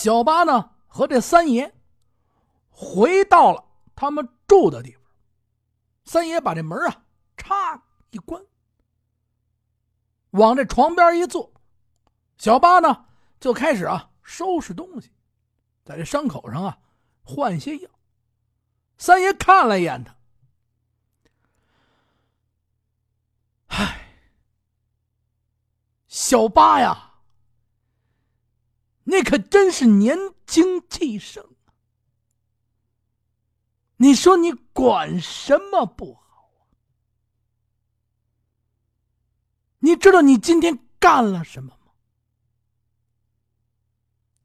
小八呢和这三爷回到了他们住的地方。三爷把这门啊，嚓一关，往这床边一坐，小八呢就开始啊收拾东西，在这伤口上啊换些药。三爷看了一眼他，唉，小八呀，你可真是年轻气盛。你说你管什么不好啊？你知道你今天干了什么吗？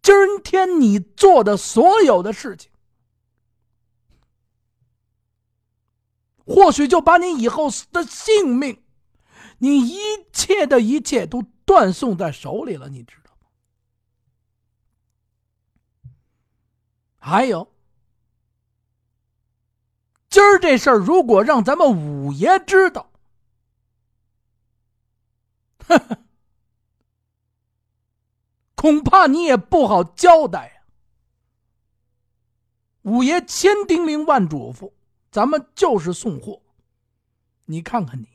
今天你做的所有的事情，或许就把你以后的性命，你一切的一切都断送在手里了，你知吗？还有。今儿这事儿，如果让咱们五爷知道，恐怕你也不好交代呀。五爷千叮咛万嘱咐，咱们就是送货。你看看你，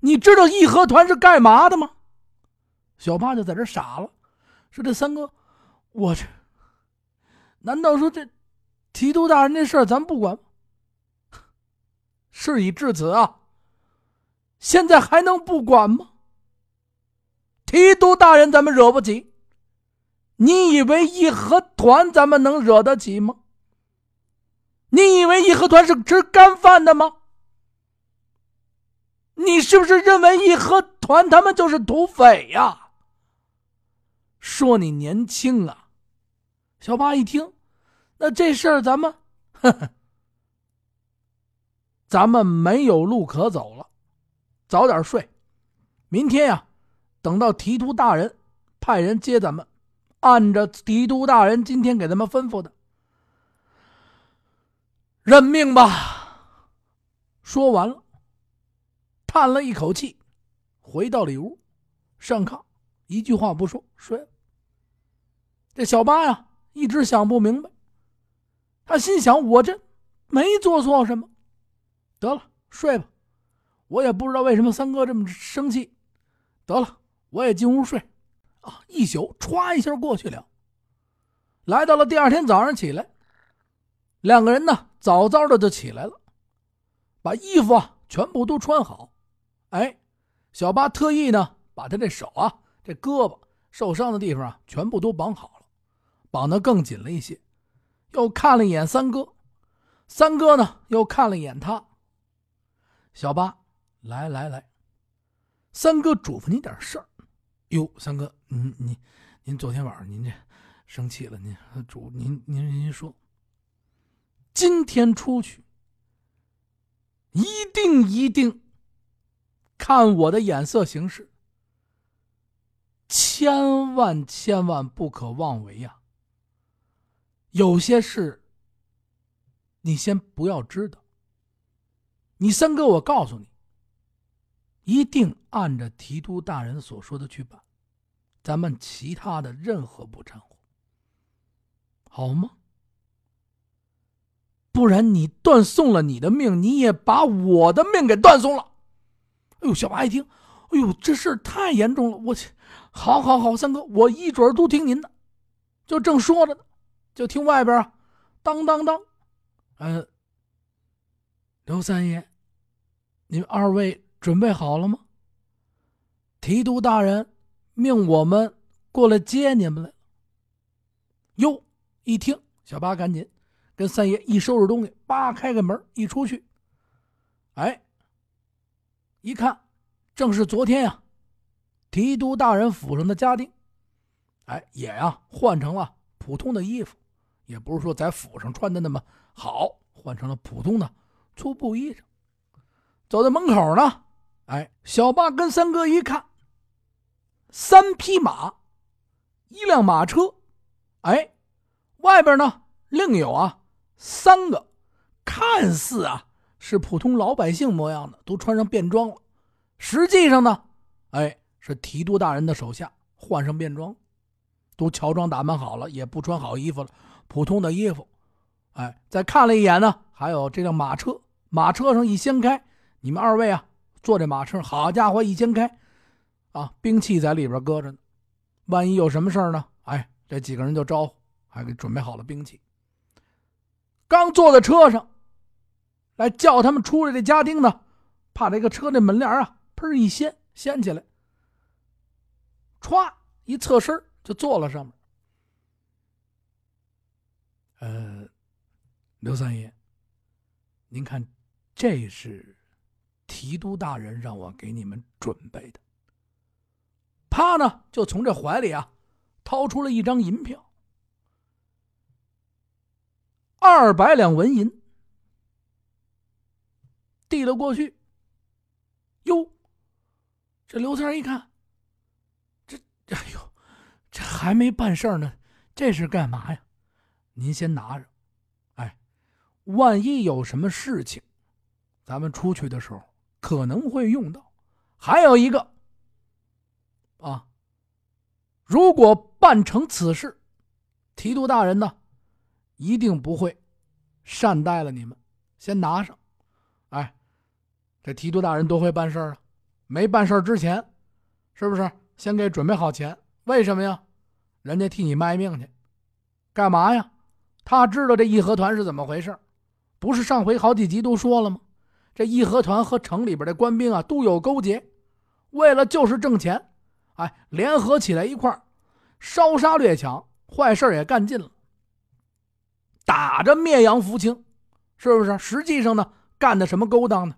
你知道义和团是干嘛的吗？小八就在这傻了，说：“这三哥，我这难道说这提督大人这事儿咱不管？” 事已至此啊，现在还能不管吗？提督大人，咱们惹不起。你以为义和团咱们能惹得起吗？你以为义和团是吃干饭的吗？你是不是认为义和团他们就是土匪呀？说你年轻啊！小八一听，那这事儿咱们，呵呵。咱们没有路可走了，早点睡。明天呀，等到提督大人派人接咱们，按着提督大人今天给咱们吩咐的，认命吧。说完了，叹了一口气，回到里屋，上炕，一句话不说睡了。这小八呀，一直想不明白，他心想：我这没做错什么。得了，睡吧。我也不知道为什么三哥这么生气。得了，我也进屋睡。啊，一宿歘一下过去了。来到了第二天早上起来，两个人呢早早的就起来了，把衣服啊全部都穿好。哎，小八特意呢把他这手啊、这胳膊受伤的地方啊全部都绑好了，绑得更紧了一些。又看了一眼三哥，三哥呢又看了一眼他。小八，来来来，三哥嘱咐你点事儿。哟，三哥，您您您昨天晚上您这生气了，您主您您您说，今天出去一定一定看我的眼色行事，千万千万不可妄为呀。有些事你先不要知道。你三哥，我告诉你，一定按着提督大人所说的去办，咱们其他的任何不掺和，好吗？不然你断送了你的命，你也把我的命给断送了。哎呦，小八一听，哎呦，这事太严重了！我去，好好好，三哥，我一准都听您的。就正说着呢，就听外边啊，当当当，嗯。刘三爷，你们二位准备好了吗？提督大人命我们过来接你们了。哟，一听，小八赶紧跟三爷一收拾东西，扒开个门一出去。哎，一看，正是昨天呀，提督大人府上的家丁，哎，也呀换成了普通的衣服，也不是说在府上穿的那么好，换成了普通的。粗布衣裳，走到门口呢。哎，小八跟三哥一看，三匹马，一辆马车，哎，外边呢另有啊三个，看似啊是普通老百姓模样的，都穿上便装了。实际上呢，哎，是提督大人的手下换上便装。都乔装打扮好了，也不穿好衣服了，普通的衣服。哎，再看了一眼呢，还有这辆马车，马车上一掀开，你们二位啊，坐这马车，好家伙，一掀开，啊，兵器在里边搁着呢，万一有什么事呢？哎，这几个人就招呼，还给准备好了兵器。刚坐在车上，来叫他们出来。的家丁呢，怕这个车那门帘啊，砰一掀，掀起来，歘一侧身就坐了上面。呃。刘三爷，您看，这是提督大人让我给你们准备的。啪呢，就从这怀里啊掏出了一张银票，二百两纹银，递了过去。哟，这刘三一看，这哎呦，这还没办事呢，这是干嘛呀？您先拿着。哎万一有什么事情，咱们出去的时候可能会用到。还有一个，啊，如果办成此事，提督大人呢，一定不会善待了你们。先拿上，哎，这提督大人多会办事啊！没办事之前，是不是先给准备好钱？为什么呀？人家替你卖命去，干嘛呀？他知道这义和团是怎么回事。不是上回好几集都说了吗？这义和团和城里边的官兵啊都有勾结，为了就是挣钱，哎，联合起来一块烧杀掠抢，坏事也干尽了，打着灭洋扶清，是不是？实际上呢，干的什么勾当呢？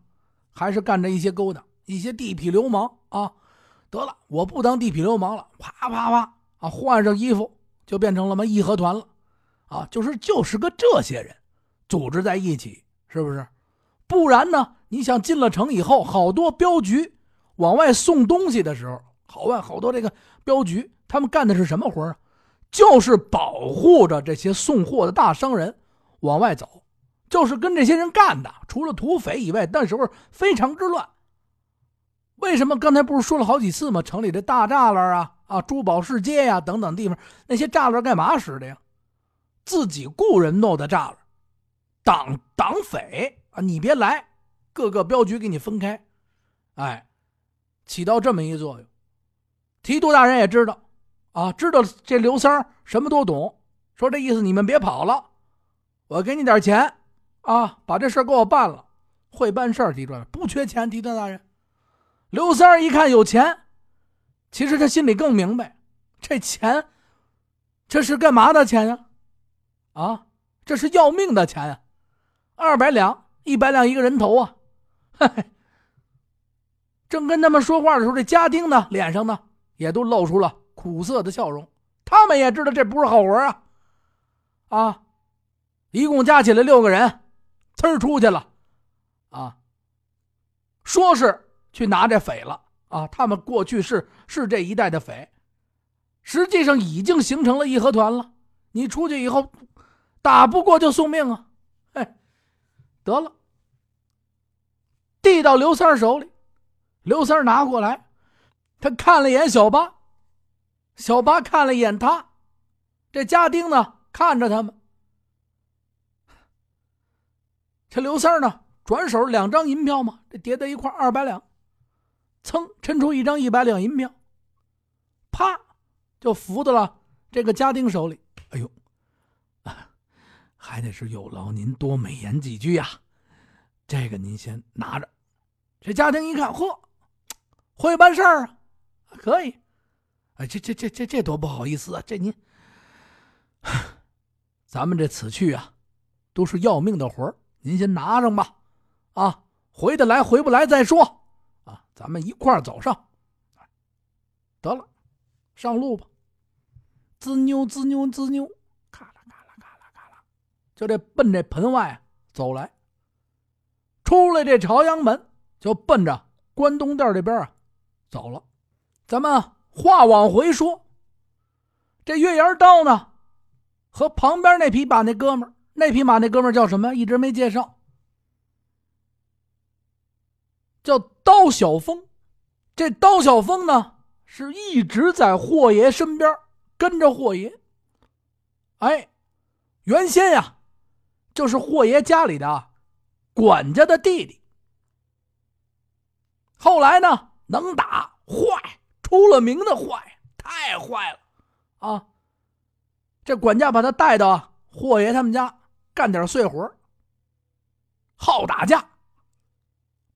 还是干着一些勾当，一些地痞流氓啊！得了，我不当地痞流氓了，啪啪啪啊，换上衣服就变成了么义和团了，啊，就是就是个这些人。组织在一起，是不是？不然呢？你想进了城以后，好多镖局往外送东西的时候，好外好多这个镖局，他们干的是什么活啊？就是保护着这些送货的大商人往外走，就是跟这些人干的。除了土匪以外，那时候非常之乱。为什么刚才不是说了好几次吗？城里的大栅栏啊，啊，珠宝市街呀等等地方，那些栅栏干嘛使的呀？自己雇人弄的栅栏。党党匪啊，你别来，各个镖局给你分开，哎，起到这么一作用。提督大人也知道，啊，知道这刘三什么都懂，说这意思，你们别跑了，我给你点钱，啊，把这事给我办了。会办事提督不缺钱。提督大人，刘三一看有钱，其实他心里更明白，这钱，这是干嘛的钱呀？啊，啊这是要命的钱呀！二百两，一百两一个人头啊！嘿，正跟他们说话的时候，这家丁呢，脸上呢也都露出了苦涩的笑容。他们也知道这不是好活啊！啊，一共加起来六个人，呲儿出去了。啊，说是去拿这匪了啊！他们过去是是这一带的匪，实际上已经形成了义和团了。你出去以后，打不过就送命啊！得了，递到刘三手里，刘三拿过来，他看了一眼小八，小八看了一眼他，这家丁呢看着他们，这刘三呢转手两张银票嘛，这叠在一块二百两，噌抻出一张一百两银票，啪就扶到了这个家丁手里，哎呦！还得是有劳您多美言几句呀，这个您先拿着。这家丁一看，嚯，会办事儿啊，可以。哎，这这这这这多不好意思啊！这您，咱们这此去啊，都是要命的活儿，您先拿上吧。啊，回得来回不来再说。啊，咱们一块儿走上。得了，上路吧。滋妞滋妞滋妞。就这奔这盆外走来，出来这朝阳门，就奔着关东店这边啊走了。咱们话往回说，这月牙刀呢，和旁边那匹马那哥们那匹马那哥们叫什么？一直没介绍，叫刀小峰。这刀小峰呢，是一直在霍爷身边跟着霍爷。哎，原先呀，就是霍爷家里的管家的弟弟。后来呢，能打，坏，出了名的坏，太坏了啊！这管家把他带到霍爷他们家干点碎活，好打架，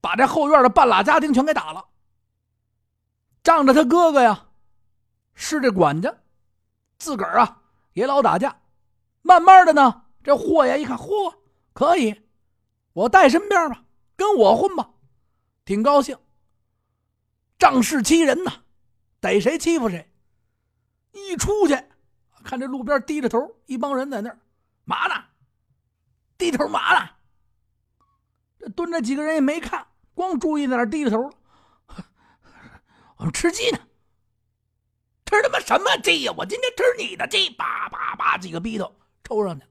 把这后院的半拉家丁全给打了。仗着他哥哥呀是这管家，自个儿啊也老打架。慢慢的呢，这霍爷一看，嚯，可以，我带身边吧，跟我混吧，挺高兴。仗势欺人呐，逮谁欺负谁。一出去，看这路边低着头，一帮人在那儿嘛呢？低头嘛呢？这蹲着几个人也没看，光注意在那低着头。我们吃鸡呢，吃他妈什么鸡呀？我今天吃你的鸡！叭叭叭，几个逼头抽上去，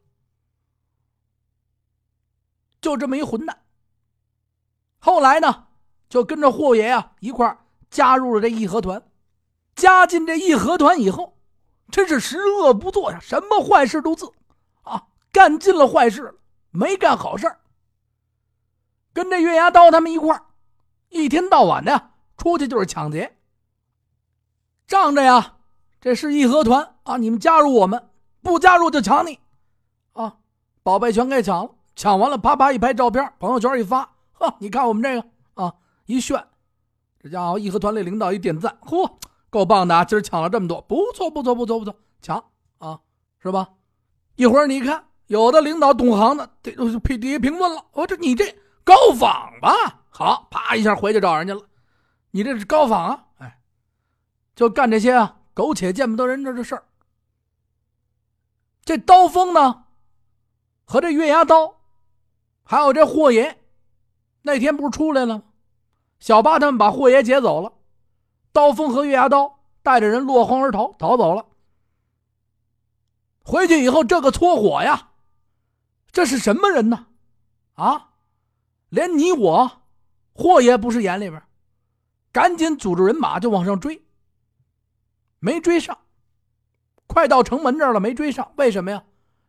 就这么一混蛋。后来呢，就跟着霍爷啊一块加入了这义和团。加进这义和团以后，真是十恶不作呀，什么坏事都做啊，干尽了坏事，没干好事跟这月牙刀他们一块一天到晚的出去就是抢劫。仗着呀，这是义和团啊！你们加入我们，不加入就抢你，啊！宝贝全给抢了，抢完了啪啪一拍照片，朋友圈一发，呵，你看我们这个啊，一炫，这家伙义和团里领导一点赞，嚯，够棒的啊！今儿抢了这么多，不错不错不错不错，抢啊，是吧？一会儿你看，有的领导懂行的，这都是评底下评论了，我这你这高仿吧？好，啪一下回去找人家了，你这是高仿啊！哎就干这些啊，苟且见不得人的这事儿。这刀锋呢，和这月牙刀，还有这霍爷，那天不是出来了吗？小八他们把霍爷劫走了，刀锋和月牙刀带着人落荒而逃，逃走了。回去以后，这个搓火呀，这是什么人呢？啊，连你我，霍爷不是眼里边，赶紧组织人马就往上追。没追上，快到城门这儿了，没追上，为什么呀？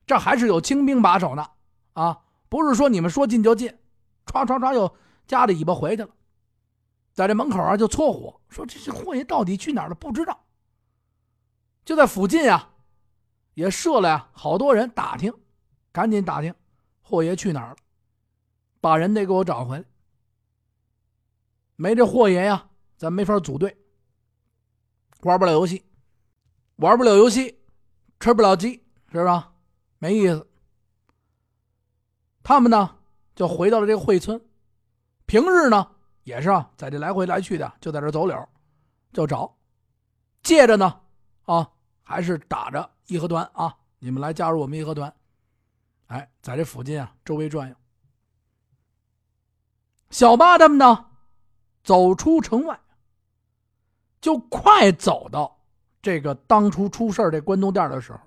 这还是有清兵把守呢，啊，不是说你们说进就进，唰唰唰又夹着尾巴回去了，在这门口啊就搓火，说这这霍爷到底去哪了？不知道。就在附近啊，也设了呀，好多人打听，赶紧打听霍爷去哪儿了，把人得给我找回来。没这霍爷呀，咱没法组队。玩不了游戏，玩不了游戏，吃不了鸡，是吧？没意思。他们呢，就回到了这个惠村。平日呢，也是啊，在这来回来去的，就在这走柳，就找。借着呢，啊，还是打着义和团啊，你们来加入我们义和团。哎，在这附近啊，周围转悠。小八他们呢，走出城外。就快走到这个当初出事这关东店的时候，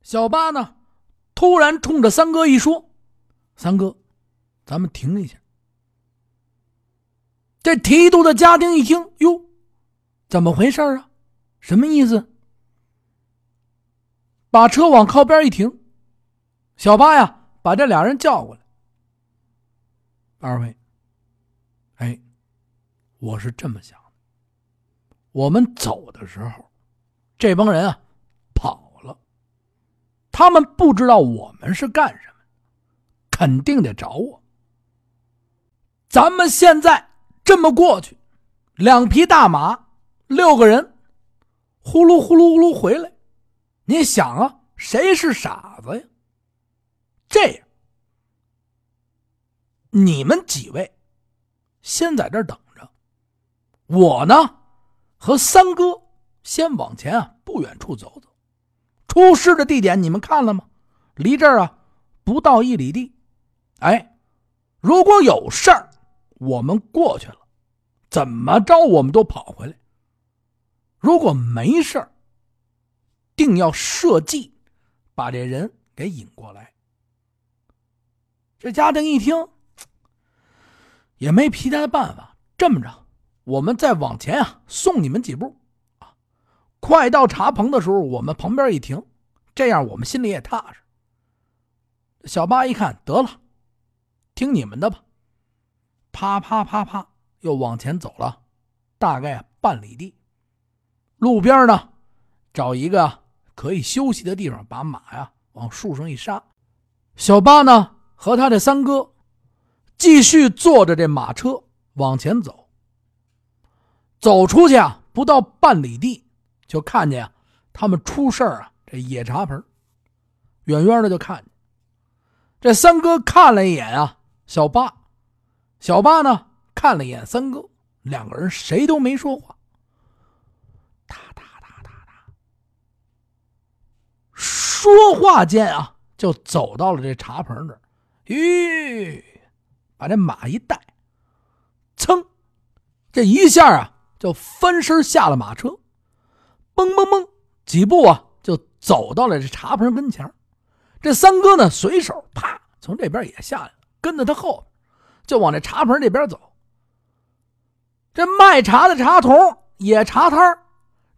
小八呢，突然冲着三哥一说：“三哥，咱们停一下。”这提督的家丁一听，哟，怎么回事啊？什么意思？把车往靠边一停，小八呀，把这俩人叫过来。二位，哎。我是这么想的，我们走的时候，这帮人啊，他们不知道我们是干什么，肯定得找我。咱们现在这么过去，两匹大马，六个人，呼噜呼噜呼噜回来，你想啊，谁是傻子呀？这样，你们几位先在这等着。我呢，和三哥先往前啊，不远处走走。出事的地点你们看了吗？离这儿啊不到一里地。哎，如果有事儿，我们过去了，怎么着我们都跑回来。如果没事儿，定要设计把这人给引过来。这家丁一听，也没其他的办法，这么着。我们再往前啊，送你们几步，快到茶棚的时候，我们旁边一停，这样我们心里也踏实。小八一看，得了，听你们的吧，啪啪啪啪，又往前走了，大概半里地。路边呢，找一个可以休息的地方，把马呀往树上一杀。小八呢和他的三哥继续坐着这马车往前走。走出去啊，不到半里地，就看见啊，他们出事儿啊，这野茶棚，远远的就看见。这三哥看了一眼啊，小八，小八呢看了一眼三哥，两个人谁都没说话。哒哒哒哒哒，说话间啊，就走到了这茶棚这儿，吁，把这马一带，噌，这一下啊。就翻身下了马车，嘣嘣嘣，几步啊，就走到了这茶棚跟前这三哥呢，随手啪从这边也下来了，跟在他后边，就往这茶棚这边走。这卖茶的茶童也茶摊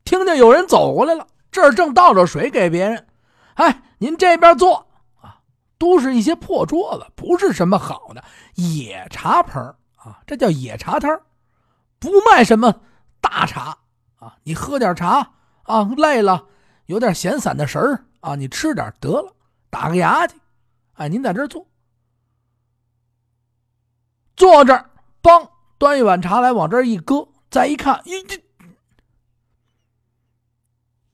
听见有人走过来了，这儿正倒着水给别人。哎，您这边坐啊，都是一些破桌子，不是什么好的野茶棚啊，这叫野茶摊不卖什么。大茶啊，你喝点茶啊，累了有点闲散的神儿啊，你吃点得了，打个牙去。哎，您在这坐，坐这儿，梆，端一碗茶来，往这一搁，再一看，咦，这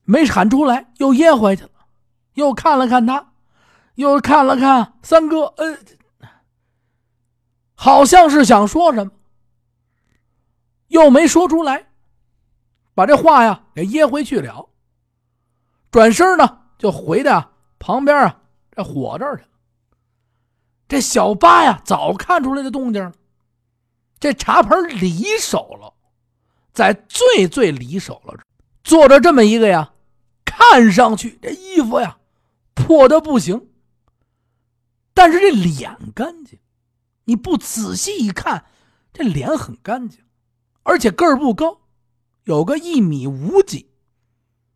没喊出来，又噎回去了。又看了看他，又看了看三哥，呃，好像是想说什么，又没说出来。把这话呀给噎回去了，转身呢就回到旁边啊这火这儿去了。这小八呀早看出来这动静了，这茶盆离手了，在最最离手了，坐着这么一个呀，看上去这衣服呀破的不行，但是这脸干净，你不仔细一看，这脸很干净，而且个儿不高。有个一米五几，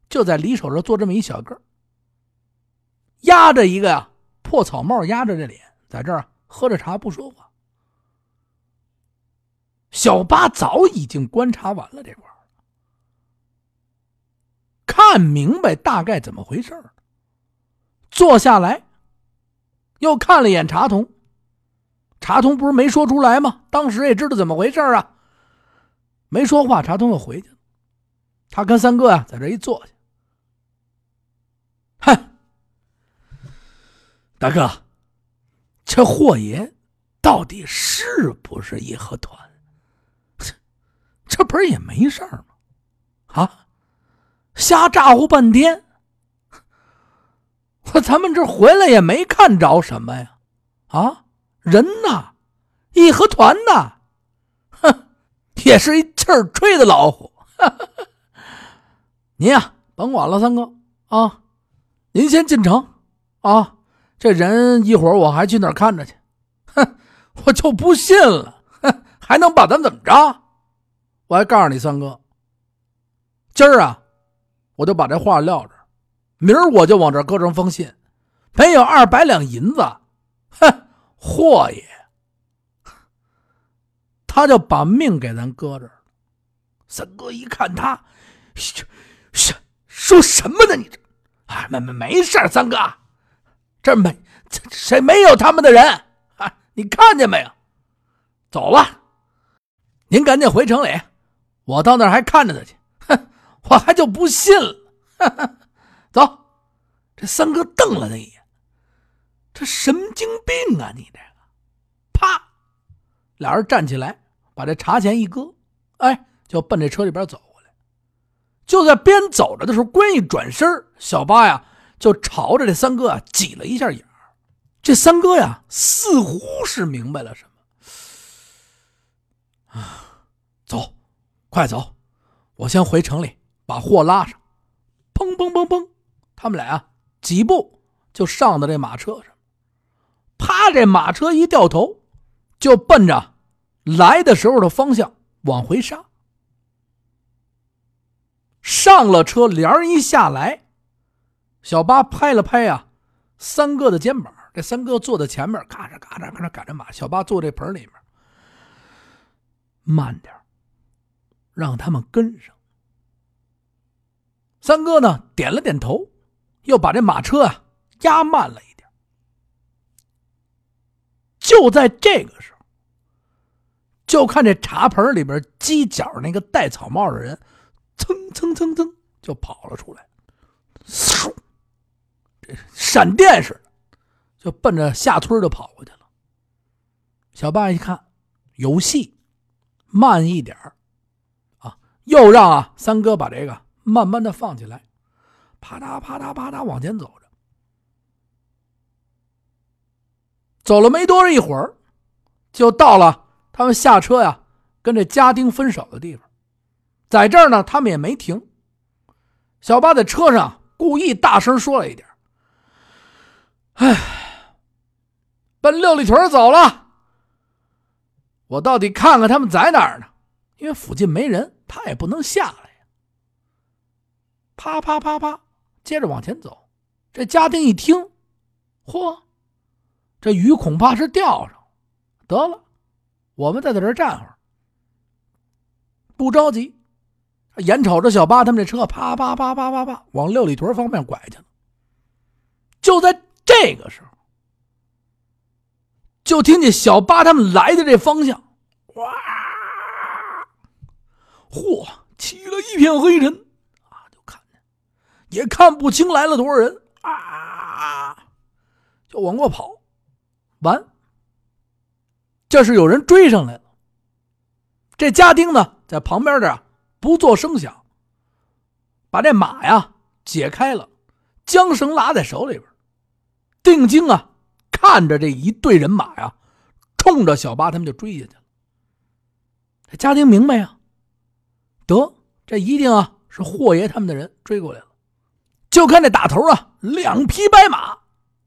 就在李手这坐这么一小个压着一个呀破草帽压着这脸，在这儿喝着茶不说话。小八早已经观察完了这块看明白大概怎么回事坐下来，又看了一眼茶童，茶童不是没说出来吗？当时也知道怎么回事啊，没说话，茶童又回去了。他跟三哥呀，在这一坐下，哼，大哥，这霍爷到底是不是义和团？这不是也没事吗？啊，瞎咋呼半天，我咱们这回来也没看着什么呀？啊，人呢？义和团呢？哼，也是一气儿吹的老虎。哈哈哈您呀，甭管了，三哥啊，您先进城啊。这人一会儿我还去那儿看着去。哼，我就不信了，哼，还能把咱怎么着？我还告诉你，三哥，今儿啊，我就把这话撂这儿，明儿我就往这搁上封信，没有二百两银子，哼，霍爷，他就把命给咱搁这儿。三哥一看他。说说什么呢？你这啊，没没没事三哥，这没谁没有他们的人啊？你看见没有？走吧，您赶紧回城里，我到那儿还看着他去。哼，我还就不信了。走，这三哥瞪了他一眼，这神经病啊！你这个，啪，俩人站起来，把这茶钱一搁，哎，就奔这车里边走。就在边走着的时候，关一转身，小八呀就朝着这三哥啊挤了一下眼这三哥呀似乎是明白了什么，啊，走，快走，我先回城里把货拉上。砰砰砰砰，他们俩啊几步就上到这马车上，啪，这马车一掉头，就奔着来的时候的方向往回杀。上了车，帘一下来，小八拍了拍啊三哥的肩膀。这三哥坐在前面，嘎吱嘎吱嘎吱赶着马。小八坐这盆里面，慢点让他们跟上。三哥呢点了点头，又把这马车啊压慢了一点。就在这个时候，就看这茶盆里边犄角那个戴草帽的人，蹭蹭蹭蹭就跑了出来，嗖，这闪电似的。就奔着下村就跑过去了。小八一看有戏，慢一点啊，又让啊三哥把这个慢慢的放起来，啪嗒啪嗒啪嗒往前走着。走了没多一会儿，就到了他们下车呀，跟这家丁分手的地方。在这儿呢，他们也没停。小八在车上故意大声说了一点：“哎。”奔六里屯走了，我到底看看他们在哪儿呢？因为附近没人，他也不能下来呀。啪啪啪啪，接着往前走。这家丁一听，嚯，这雨恐怕是钓上。得了，我们再在这儿站会儿，不着急。眼瞅着小八他们这车啪啪啪啪啪啪往六里屯方面拐去了。就在这个时候。就听见小八他们来的这方向，哇！嚯，起了一片黑尘啊！就看见，也看不清来了多少人啊！就往过跑，完，这是有人追上来了。这家丁呢，在旁边这不做声响，把这马呀解开了，缰绳拉在手里边，定睛啊。看着这一队人马呀，冲着小八他们就追下去了。这家丁明白呀，得这一定啊是霍爷他们的人追过来了。就看这打头啊，两匹白马，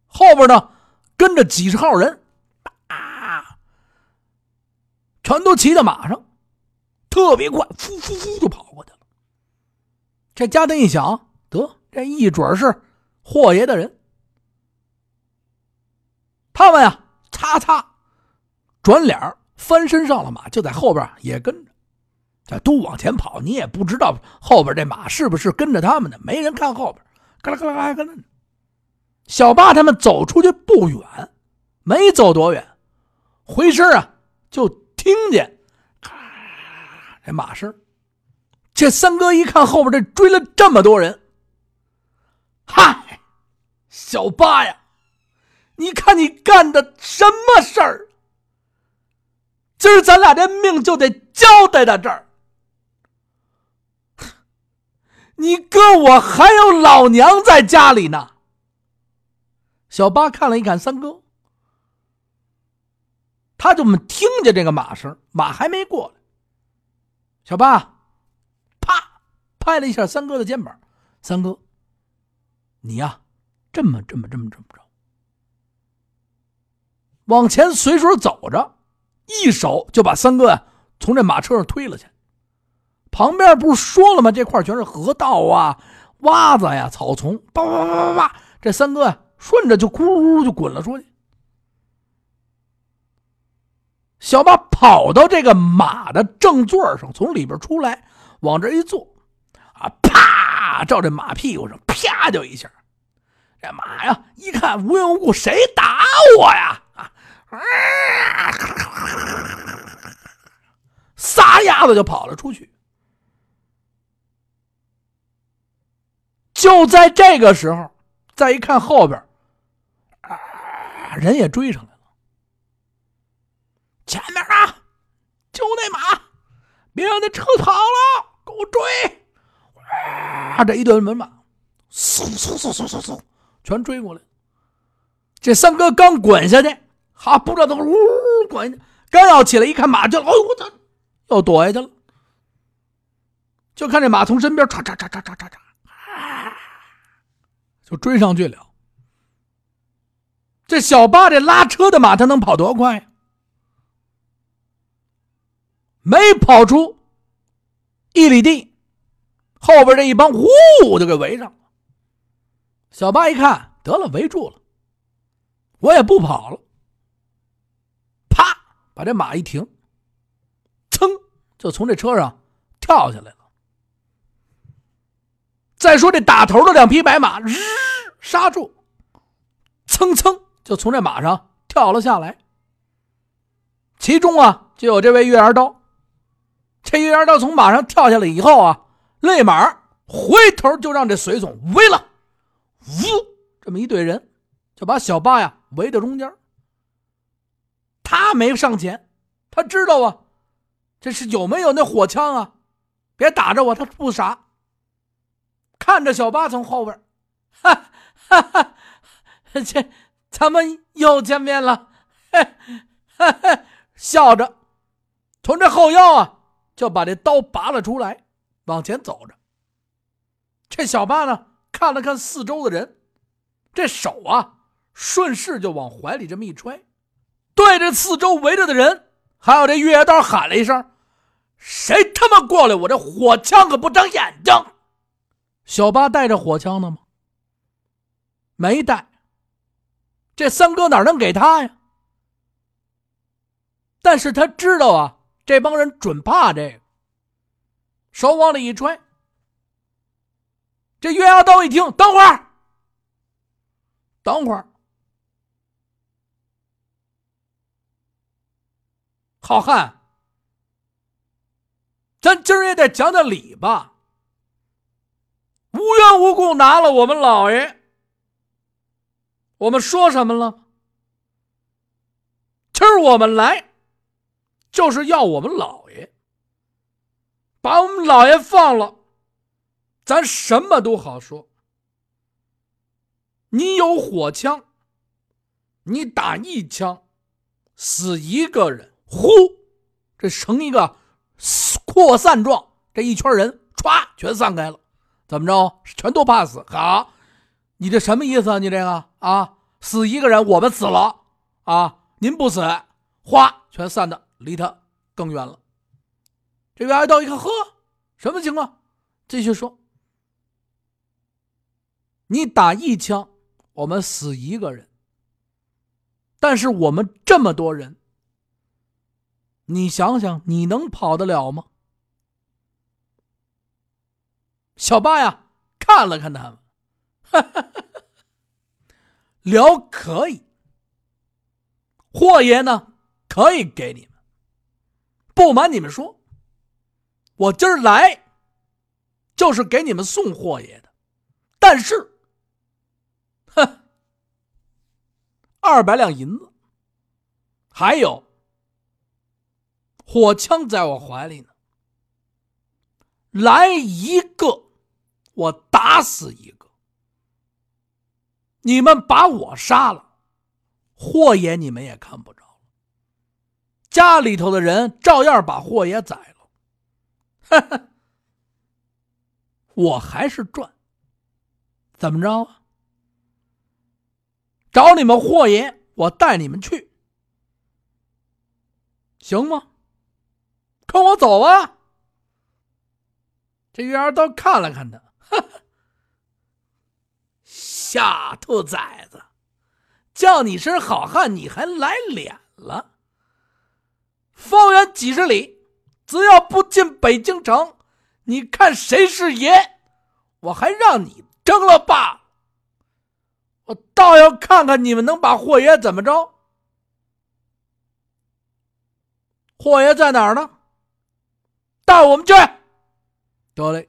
后边呢跟着几十号人，啊，全都骑在马上，特别快，呼呼呼就跑过去了。这家丁一想，得这一准是霍爷的人。他们呀，擦擦，转脸翻身上了马，就在后边也跟着，这都往前跑。你也不知道后边这马是不是跟着他们的，没人看后边，嘎啦嘎啦嘎啦跟着。小八他们走出去不远，没走多远，回身啊，就听见咔这马声。这三哥一看后边这追了这么多人，嗨，小八呀！你看你干的什么事儿？今儿咱俩这命就得交代到这儿。你哥我还有老娘在家里呢。小八看了一看三哥，他就么听见这个马声，马还没过。小八，啪，拍了一下三哥的肩膀。三哥，你呀，这么这么这么这么着。往前随手走着，一手就把三哥呀从这马车上推了去。旁边不是说了吗？这块全是河道啊、洼子呀、草丛，叭叭叭叭叭，这三哥呀顺着就咕噜就滚了出去。小八跑到这个马的正座上，从里边出来，往这一坐，啊，啪，照这马屁股上啪就一下。这马呀一看无缘无故谁打我呀？啊！撒丫子就跑了出去。就在这个时候，再一看后边，啊，人也追上了。前面啊，就那马，别让那车跑了，给我追！啊，这一队人马，嗖嗖嗖嗖嗖嗖，全追过来。这三哥刚滚下去。哈，不知道怎么，呜，滚！刚要起来，一看马就，哎呦我操，又躲下去了。就看这马从身边唰唰唰唰唰唰唰，就追上去了。这小八这拉车的马，他能跑多快？没跑出一里地，后边这一帮呼就给围上了。小八一看，得了，围住了，我也不跑了。啪，把这马一停，噌，就从这车上跳下来了。再说这打头的两匹白马，日刹住，蹭蹭就从这马上跳了下来。其中啊，就有这位月牙刀。这月牙刀从马上跳下来以后啊，立马回头就让这随从围了，呜，这么一队人就把小八呀围到中间。他没上前，他知道啊，这是有没有那火枪啊？别打着我，他不傻。看着小八从后边，哈哈哈，这咱们又见面了，哈哈。笑着，从这后腰啊，就把这刀拔了出来，往前走着。这小八呢，看了看四周的人，这手啊，顺势就往怀里这么一揣，对着四周围着的人，还有这月牙刀喊了一声：“谁他妈过来？我这火枪可不长眼睛！”小八带着火枪呢吗？没带。这三哥哪能给他呀？但是他知道啊，这帮人准怕这个，手往里一揣。这月牙刀一听，等会儿，等会儿，好汉，咱今儿也得讲讲理吧。无缘无故拿了我们老爷，我们说什么了？今儿我们来。就是要我们老爷把我们老爷放了，咱什么都好说。你有火枪，你打一枪死一个人，呼，这成一个扩散状，这一圈人歘全散开了，怎么着？全都怕死。好，你这什么意思啊？你这个啊，死一个人，我们死了啊，您不死，哗，全散的。离他更远了。这位哀道一看，呵，什么情况？继续说：“你打一枪，我们死一个人。但是我们这么多人，你想想，你能跑得了吗？”小八呀，看了看他们，哈哈，聊可以，霍爷呢，可以给你们。不瞒你们说，我今儿来就是给你们送霍爷的，但是，哼，二百两银子，还有火枪在我怀里呢。来一个，我打死一个。你们把我杀了，霍爷你们也看不着。家里头的人照样把霍爷宰了，哈哈，我还是赚。怎么着啊？找你们霍爷，我带你们去，行吗？跟我走啊！这丫都看了看他，哈哈，下兔崽子，叫你声好汉，你还来脸了？方圆几十里，只要不进北京城，你看谁是爷？我还让你争了吧。我倒要看看你们能把霍爷怎么着。霍爷在哪儿呢？带我们去。得嘞，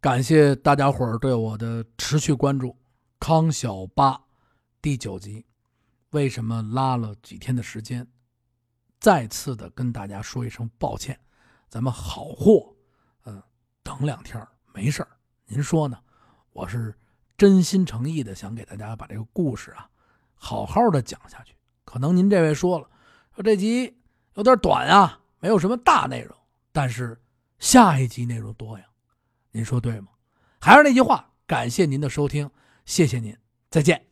感谢大家伙儿对我的持续关注。康小八第九集，为什么拉了几天的时间？再次的跟大家说一声抱歉，咱们好货，嗯，等两天没事您说呢？我是真心诚意的想给大家把这个故事啊，好好的讲下去。可能您这位说了，说这集有点短啊，没有什么大内容，但是下一集内容多呀，您说对吗？还是那句话，感谢您的收听，谢谢您，再见。